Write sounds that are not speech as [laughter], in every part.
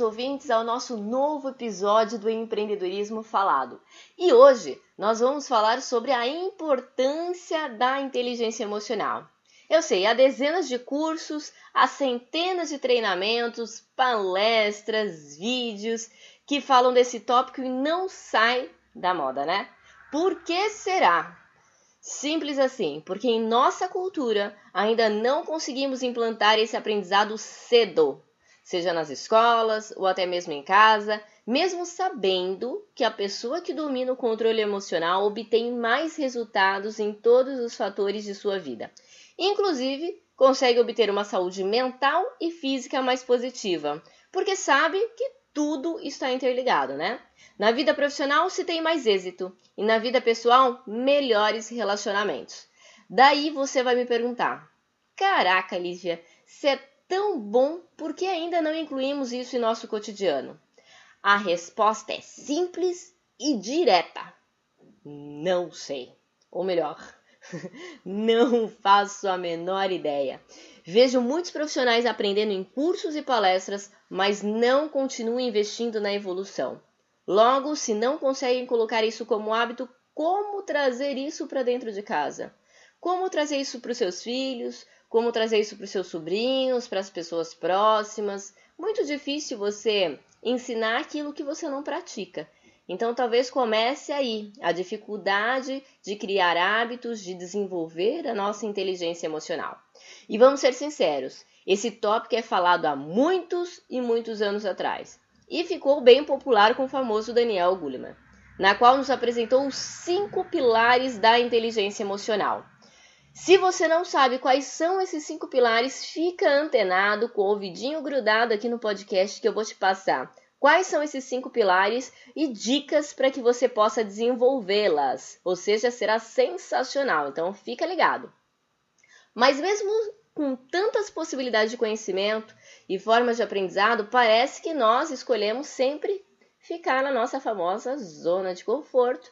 ouvintes, ao nosso novo episódio do Empreendedorismo Falado. E hoje nós vamos falar sobre a importância da inteligência emocional. Eu sei, há dezenas de cursos, há centenas de treinamentos, palestras, vídeos que falam desse tópico e não sai da moda, né? Por que será? Simples assim, porque em nossa cultura ainda não conseguimos implantar esse aprendizado cedo, seja nas escolas ou até mesmo em casa, mesmo sabendo que a pessoa que domina o controle emocional obtém mais resultados em todos os fatores de sua vida. Inclusive, consegue obter uma saúde mental e física mais positiva, porque sabe que tudo está interligado, né? Na vida profissional se tem mais êxito e na vida pessoal melhores relacionamentos. Daí você vai me perguntar: Caraca, Lívia, se é tão bom, por que ainda não incluímos isso em nosso cotidiano? A resposta é simples e direta. Não sei. Ou melhor, [laughs] não faço a menor ideia. Vejo muitos profissionais aprendendo em cursos e palestras, mas não continuam investindo na evolução. Logo, se não conseguem colocar isso como hábito, como trazer isso para dentro de casa? Como trazer isso para os seus filhos? Como trazer isso para os seus sobrinhos, para as pessoas próximas? Muito difícil você ensinar aquilo que você não pratica. Então, talvez comece aí a dificuldade de criar hábitos, de desenvolver a nossa inteligência emocional. E vamos ser sinceros, esse tópico é falado há muitos e muitos anos atrás e ficou bem popular com o famoso Daniel Goleman, na qual nos apresentou os cinco pilares da inteligência emocional. Se você não sabe quais são esses cinco pilares, fica antenado com o ouvidinho grudado aqui no podcast que eu vou te passar Quais são esses cinco pilares e dicas para que você possa desenvolvê-las? Ou seja, será sensacional, então fica ligado. Mas mesmo com tantas possibilidades de conhecimento e formas de aprendizado, parece que nós escolhemos sempre ficar na nossa famosa zona de conforto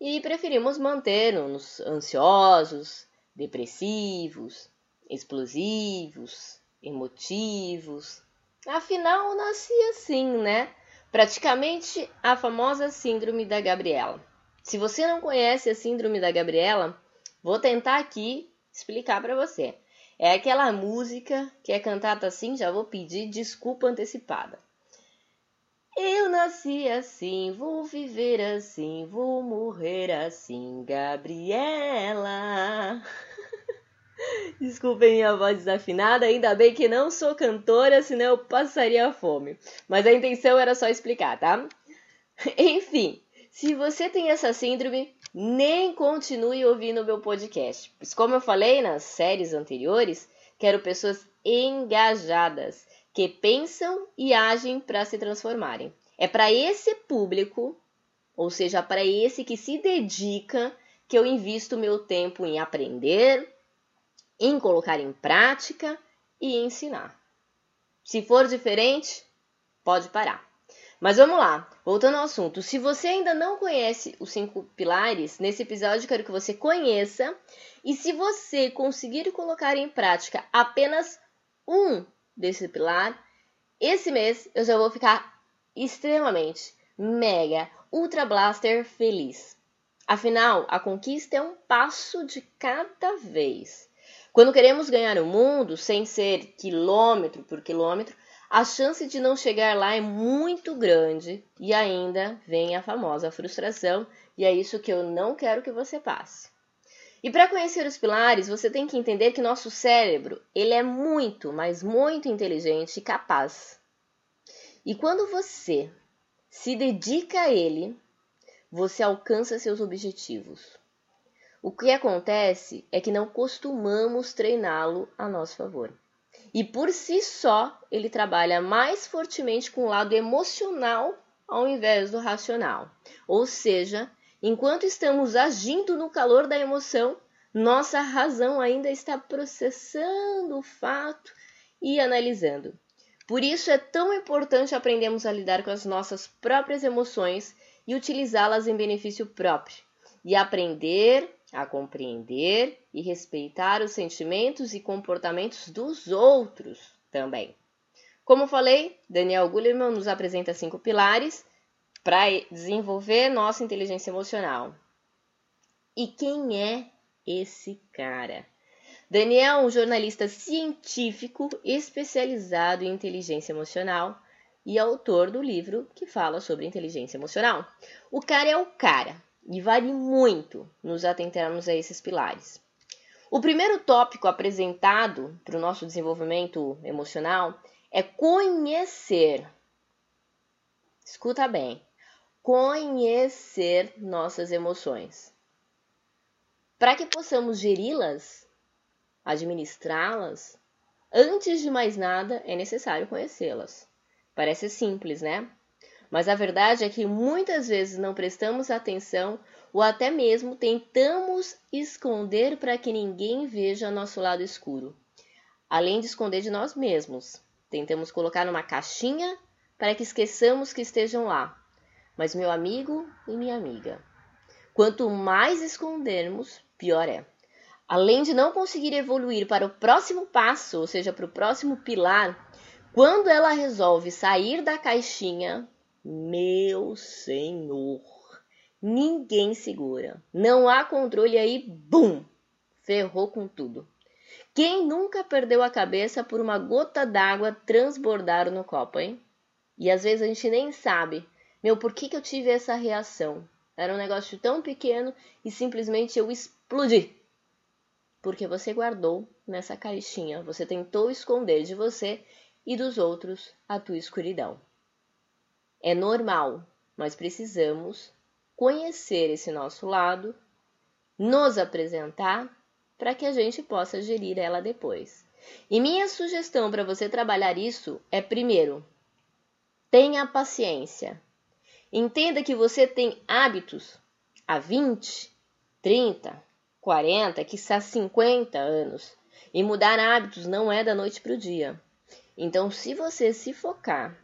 e preferimos manter-nos ansiosos, depressivos, explosivos, emotivos, Afinal, nasci assim, né? Praticamente a famosa Síndrome da Gabriela. Se você não conhece a Síndrome da Gabriela, vou tentar aqui explicar para você. É aquela música que é cantada assim, já vou pedir desculpa antecipada. Eu nasci assim, vou viver assim, vou morrer assim, Gabriela. [laughs] Desculpem minha voz desafinada, ainda bem que não sou cantora, senão eu passaria fome. Mas a intenção era só explicar, tá? [laughs] Enfim, se você tem essa síndrome, nem continue ouvindo o meu podcast. Pois como eu falei nas séries anteriores, quero pessoas engajadas, que pensam e agem para se transformarem. É para esse público, ou seja, para esse que se dedica, que eu invisto meu tempo em aprender, em colocar em prática e ensinar. Se for diferente, pode parar. Mas vamos lá, voltando ao assunto. Se você ainda não conhece os cinco pilares, nesse episódio quero que você conheça. E se você conseguir colocar em prática apenas um desse pilar, esse mês eu já vou ficar extremamente, mega, ultra blaster feliz. Afinal, a conquista é um passo de cada vez. Quando queremos ganhar o mundo sem ser quilômetro por quilômetro, a chance de não chegar lá é muito grande e ainda vem a famosa frustração, e é isso que eu não quero que você passe. E para conhecer os pilares, você tem que entender que nosso cérebro, ele é muito, mas muito inteligente e capaz. E quando você se dedica a ele, você alcança seus objetivos. O que acontece é que não costumamos treiná-lo a nosso favor. E por si só, ele trabalha mais fortemente com o lado emocional ao invés do racional. Ou seja, enquanto estamos agindo no calor da emoção, nossa razão ainda está processando o fato e analisando. Por isso é tão importante aprendermos a lidar com as nossas próprias emoções e utilizá-las em benefício próprio, e aprender a compreender e respeitar os sentimentos e comportamentos dos outros também. Como falei, Daniel Goleman nos apresenta cinco pilares para desenvolver nossa inteligência emocional. E quem é esse cara? Daniel é um jornalista científico especializado em inteligência emocional e autor do livro que fala sobre inteligência emocional. O cara é o cara e vale muito nos atentarmos a esses pilares. O primeiro tópico apresentado para o nosso desenvolvimento emocional é conhecer. Escuta bem. Conhecer nossas emoções. Para que possamos geri-las, administrá-las, antes de mais nada é necessário conhecê-las. Parece simples, né? Mas a verdade é que muitas vezes não prestamos atenção ou até mesmo tentamos esconder para que ninguém veja nosso lado escuro. Além de esconder de nós mesmos, tentamos colocar numa caixinha para que esqueçamos que estejam lá. Mas, meu amigo e minha amiga, quanto mais escondermos, pior é. Além de não conseguir evoluir para o próximo passo, ou seja, para o próximo pilar, quando ela resolve sair da caixinha, meu senhor, ninguém segura. Não há controle aí, bum! Ferrou com tudo. Quem nunca perdeu a cabeça por uma gota d'água transbordar no copo, hein? E às vezes a gente nem sabe, meu, por que, que eu tive essa reação? Era um negócio tão pequeno e simplesmente eu explodi. Porque você guardou nessa caixinha, você tentou esconder de você e dos outros a tua escuridão. É normal, mas precisamos conhecer esse nosso lado, nos apresentar para que a gente possa gerir ela depois. E minha sugestão para você trabalhar isso é primeiro, tenha paciência. Entenda que você tem hábitos há 20, 30, 40, quizá 50 anos. E mudar hábitos não é da noite para o dia. Então, se você se focar,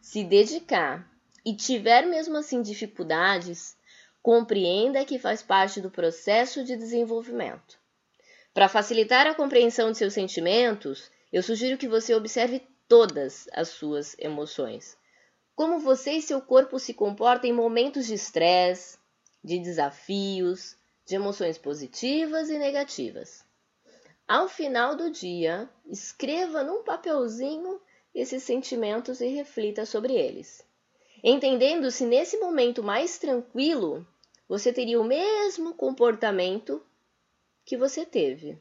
se dedicar e tiver mesmo assim dificuldades, compreenda que faz parte do processo de desenvolvimento. Para facilitar a compreensão de seus sentimentos, eu sugiro que você observe todas as suas emoções. Como você e seu corpo se comportam em momentos de estresse, de desafios, de emoções positivas e negativas. Ao final do dia, escreva num papelzinho esses sentimentos e reflita sobre eles. Entendendo se nesse momento mais tranquilo você teria o mesmo comportamento que você teve,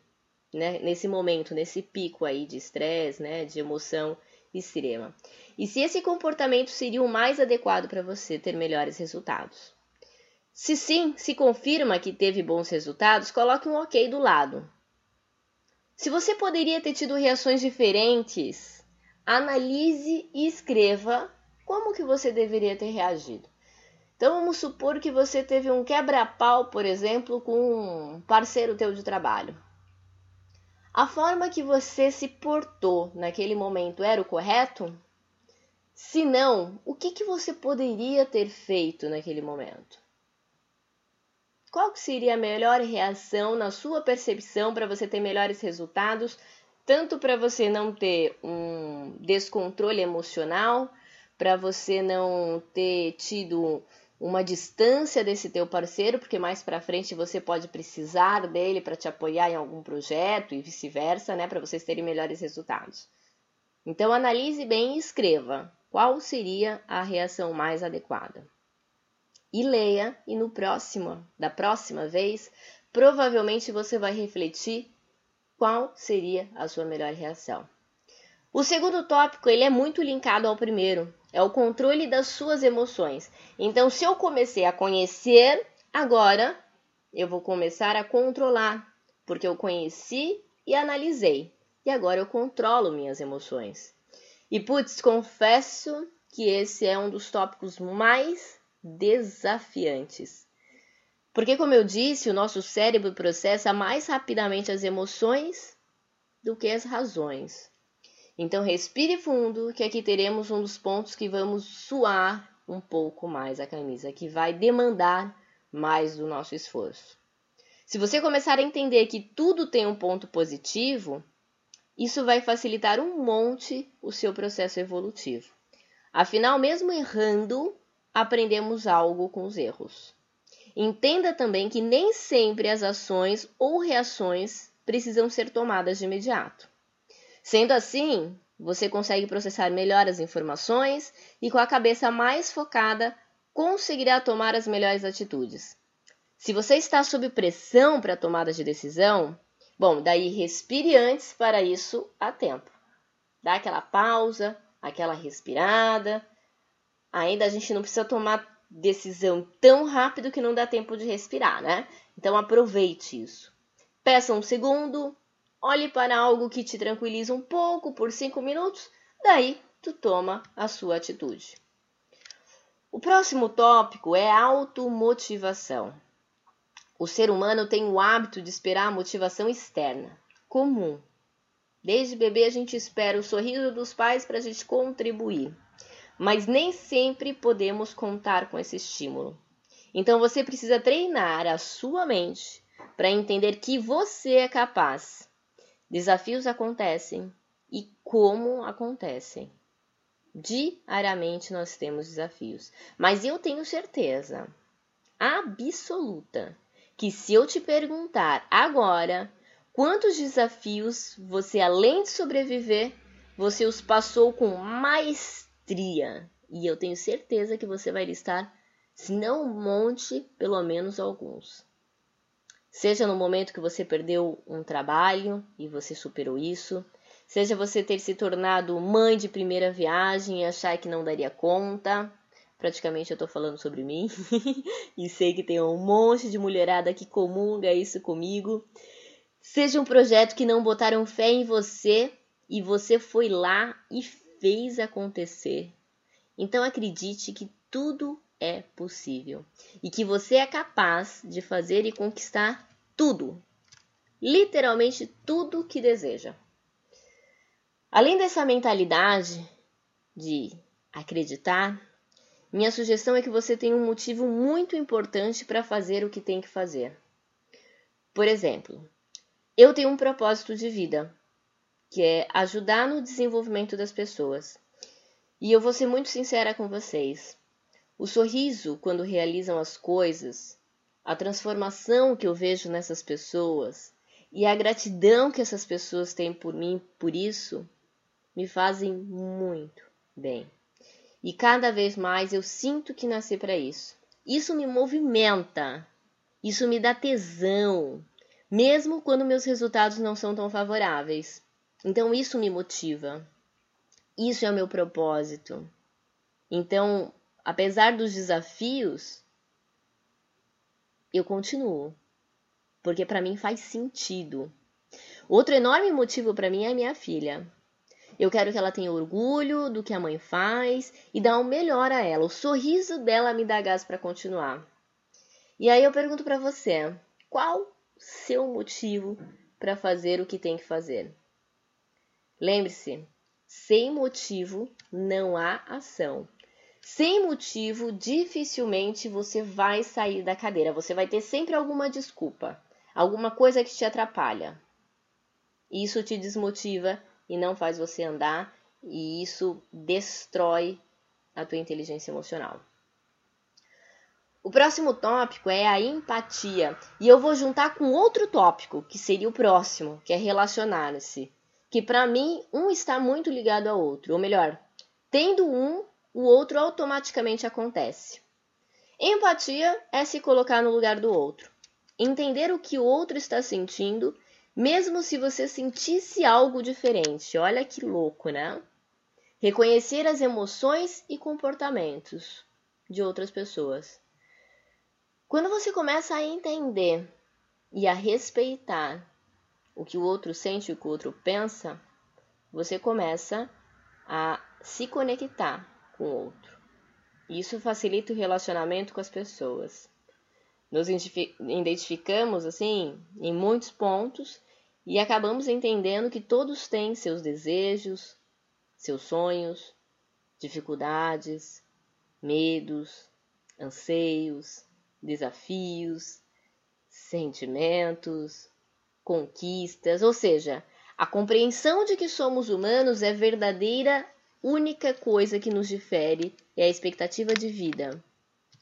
né? Nesse momento, nesse pico aí de estresse, né? De emoção extrema. E se esse comportamento seria o mais adequado para você ter melhores resultados. Se sim, se confirma que teve bons resultados, coloque um OK do lado. Se você poderia ter tido reações diferentes, analise e escreva como que você deveria ter reagido. Então vamos supor que você teve um quebra-pau, por exemplo, com um parceiro teu de trabalho. A forma que você se portou naquele momento era o correto? Se não, o que, que você poderia ter feito naquele momento? Qual seria a melhor reação na sua percepção para você ter melhores resultados, tanto para você não ter um descontrole emocional, para você não ter tido uma distância desse teu parceiro, porque mais para frente você pode precisar dele para te apoiar em algum projeto e vice-versa, né, para vocês terem melhores resultados. Então analise bem e escreva qual seria a reação mais adequada e leia, e no próximo, da próxima vez, provavelmente você vai refletir qual seria a sua melhor reação. O segundo tópico, ele é muito linkado ao primeiro, é o controle das suas emoções. Então, se eu comecei a conhecer, agora eu vou começar a controlar, porque eu conheci e analisei, e agora eu controlo minhas emoções. E putz, confesso que esse é um dos tópicos mais desafiantes. Porque, como eu disse, o nosso cérebro processa mais rapidamente as emoções do que as razões. Então, respire fundo, que aqui teremos um dos pontos que vamos suar um pouco mais a camisa, que vai demandar mais do nosso esforço. Se você começar a entender que tudo tem um ponto positivo, isso vai facilitar um monte o seu processo evolutivo. Afinal, mesmo errando, aprendemos algo com os erros. Entenda também que nem sempre as ações ou reações precisam ser tomadas de imediato. Sendo assim, você consegue processar melhor as informações e, com a cabeça mais focada, conseguirá tomar as melhores atitudes. Se você está sob pressão para a tomada de decisão, bom, daí respire antes para isso a tempo. Dá aquela pausa, aquela respirada. Ainda a gente não precisa tomar decisão tão rápido que não dá tempo de respirar, né? Então aproveite isso. Peça um segundo, olhe para algo que te tranquiliza um pouco por cinco minutos, daí tu toma a sua atitude. O próximo tópico é automotivação. O ser humano tem o hábito de esperar a motivação externa, comum. Desde bebê a gente espera o sorriso dos pais para a gente contribuir mas nem sempre podemos contar com esse estímulo. Então você precisa treinar a sua mente para entender que você é capaz. Desafios acontecem e como acontecem. Diariamente nós temos desafios, mas eu tenho certeza absoluta que se eu te perguntar agora quantos desafios você, além de sobreviver, você os passou com mais maestria. E eu tenho certeza que você vai listar, se não um monte, pelo menos alguns. Seja no momento que você perdeu um trabalho e você superou isso, seja você ter se tornado mãe de primeira viagem e achar que não daria conta. Praticamente eu tô falando sobre mim [laughs] e sei que tem um monte de mulherada que comunga isso comigo. Seja um projeto que não botaram fé em você e você foi lá e fez acontecer. Então acredite que tudo é possível e que você é capaz de fazer e conquistar tudo, literalmente tudo que deseja. Além dessa mentalidade de acreditar, minha sugestão é que você tenha um motivo muito importante para fazer o que tem que fazer. Por exemplo, eu tenho um propósito de vida que é ajudar no desenvolvimento das pessoas. E eu vou ser muito sincera com vocês. O sorriso quando realizam as coisas, a transformação que eu vejo nessas pessoas e a gratidão que essas pessoas têm por mim por isso me fazem muito bem. E cada vez mais eu sinto que nasci para isso. Isso me movimenta, isso me dá tesão, mesmo quando meus resultados não são tão favoráveis. Então isso me motiva. Isso é o meu propósito. Então, apesar dos desafios, eu continuo, porque para mim faz sentido. Outro enorme motivo para mim é minha filha. Eu quero que ela tenha orgulho do que a mãe faz e dar o melhor a ela. O sorriso dela me dá gás para continuar. E aí eu pergunto para você, qual seu motivo para fazer o que tem que fazer? Lembre-se, sem motivo não há ação. Sem motivo, dificilmente você vai sair da cadeira. Você vai ter sempre alguma desculpa, alguma coisa que te atrapalha. Isso te desmotiva e não faz você andar, e isso destrói a tua inteligência emocional. O próximo tópico é a empatia, e eu vou juntar com outro tópico, que seria o próximo, que é relacionar-se que para mim um está muito ligado ao outro, ou melhor, tendo um, o outro automaticamente acontece. Empatia é se colocar no lugar do outro, entender o que o outro está sentindo, mesmo se você sentisse algo diferente. Olha que louco, né? Reconhecer as emoções e comportamentos de outras pessoas. Quando você começa a entender e a respeitar o que o outro sente, o que o outro pensa, você começa a se conectar com o outro. Isso facilita o relacionamento com as pessoas. Nos identificamos assim em muitos pontos e acabamos entendendo que todos têm seus desejos, seus sonhos, dificuldades, medos, anseios, desafios, sentimentos, conquistas, ou seja, A compreensão de que somos humanos é verdadeira única coisa que nos difere é a expectativa de vida,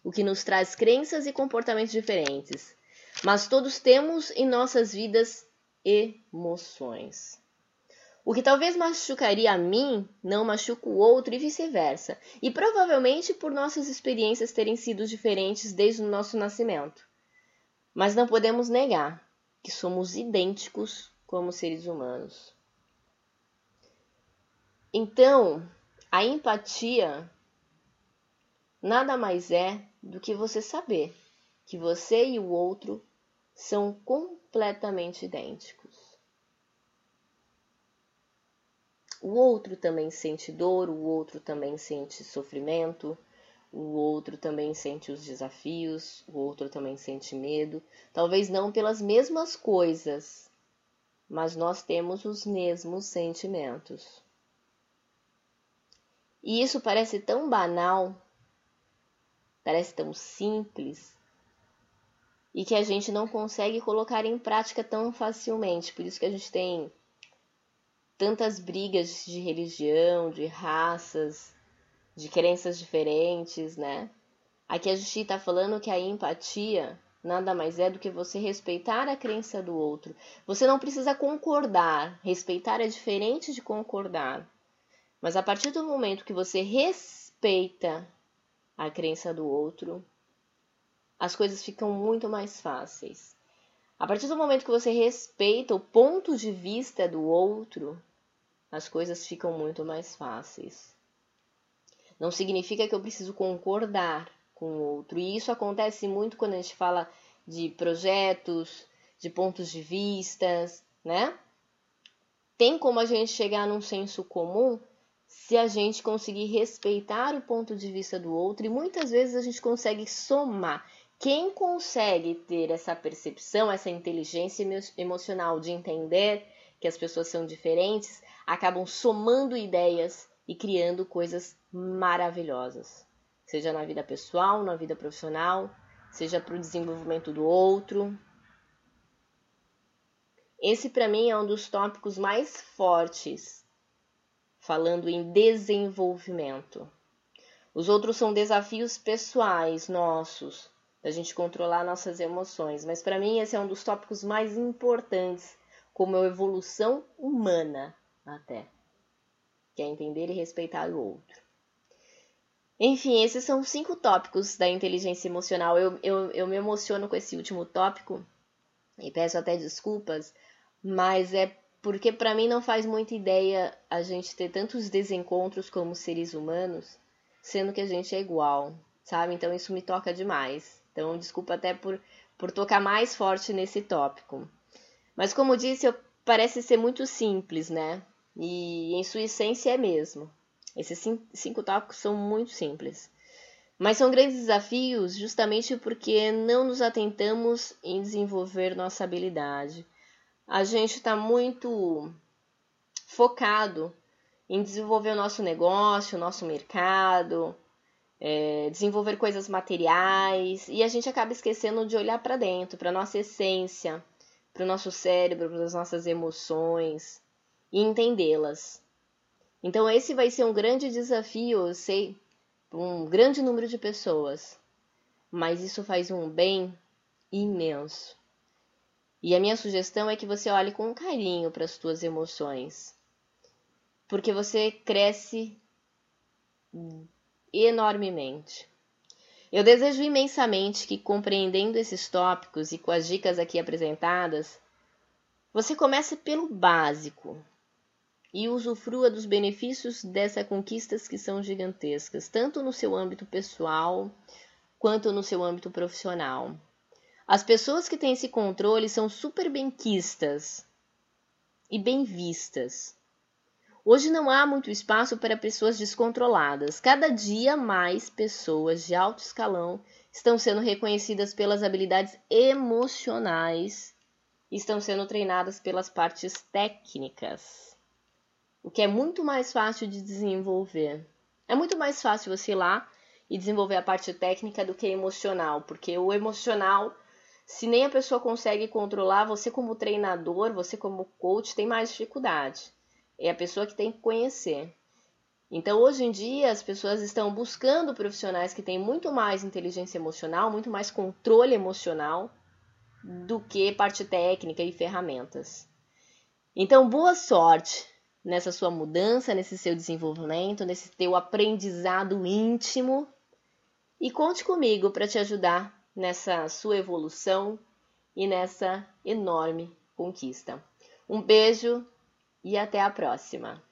o que nos traz crenças e comportamentos diferentes. Mas todos temos em nossas vidas emoções. O que talvez machucaria a mim não machuca o outro e vice-versa, e provavelmente por nossas experiências terem sido diferentes desde o nosso nascimento. Mas não podemos negar que somos idênticos como seres humanos. Então, a empatia nada mais é do que você saber que você e o outro são completamente idênticos. O outro também sente dor, o outro também sente sofrimento, o outro também sente os desafios, o outro também sente medo, talvez não pelas mesmas coisas, mas nós temos os mesmos sentimentos. E isso parece tão banal, parece tão simples, e que a gente não consegue colocar em prática tão facilmente. Por isso que a gente tem tantas brigas de religião, de raças, de crenças diferentes, né? Aqui a gente está falando que a empatia nada mais é do que você respeitar a crença do outro. Você não precisa concordar. Respeitar é diferente de concordar. Mas a partir do momento que você respeita a crença do outro, as coisas ficam muito mais fáceis. A partir do momento que você respeita o ponto de vista do outro, as coisas ficam muito mais fáceis. Não significa que eu preciso concordar com o outro. E isso acontece muito quando a gente fala de projetos, de pontos de vistas, né? Tem como a gente chegar num senso comum se a gente conseguir respeitar o ponto de vista do outro e muitas vezes a gente consegue somar. Quem consegue ter essa percepção, essa inteligência emocional de entender que as pessoas são diferentes, acabam somando ideias e criando coisas maravilhosas seja na vida pessoal, na vida profissional, seja para o desenvolvimento do outro. Esse para mim é um dos tópicos mais fortes, falando em desenvolvimento. Os outros são desafios pessoais nossos, da gente controlar nossas emoções, mas para mim esse é um dos tópicos mais importantes, como evolução humana até, que é entender e respeitar o outro. Enfim, esses são cinco tópicos da inteligência emocional. Eu, eu, eu me emociono com esse último tópico e peço até desculpas, mas é porque para mim não faz muita ideia a gente ter tantos desencontros como seres humanos, sendo que a gente é igual, sabe? Então isso me toca demais. Então desculpa até por, por tocar mais forte nesse tópico. Mas como disse, parece ser muito simples, né? E em sua essência é mesmo. Esses cinco tópicos são muito simples, mas são grandes desafios justamente porque não nos atentamos em desenvolver nossa habilidade. A gente está muito focado em desenvolver o nosso negócio, o nosso mercado, é, desenvolver coisas materiais e a gente acaba esquecendo de olhar para dentro, para nossa essência, para o nosso cérebro, para as nossas emoções e entendê-las. Então, esse vai ser um grande desafio, eu sei, para um grande número de pessoas, mas isso faz um bem imenso. E a minha sugestão é que você olhe com carinho para as suas emoções, porque você cresce enormemente. Eu desejo imensamente que, compreendendo esses tópicos e com as dicas aqui apresentadas, você comece pelo básico, e usufrua dos benefícios dessas conquistas que são gigantescas, tanto no seu âmbito pessoal quanto no seu âmbito profissional. As pessoas que têm esse controle são super benquistas e bem vistas. Hoje não há muito espaço para pessoas descontroladas. Cada dia mais pessoas de alto escalão estão sendo reconhecidas pelas habilidades emocionais estão sendo treinadas pelas partes técnicas o que é muito mais fácil de desenvolver. É muito mais fácil você ir lá e desenvolver a parte técnica do que emocional, porque o emocional Se nem a pessoa consegue controlar, você como treinador, você como coach tem mais dificuldade. É a pessoa que tem que conhecer. Então, hoje em dia, as pessoas estão buscando profissionais que têm muito mais inteligência emocional, muito mais controle emocional do que parte técnica e ferramentas. Então, boa sorte nessa sua mudança, nesse seu desenvolvimento, nesse teu aprendizado íntimo e conte comigo para te ajudar nessa sua evolução e nessa enorme conquista. Um beijo e até a próxima!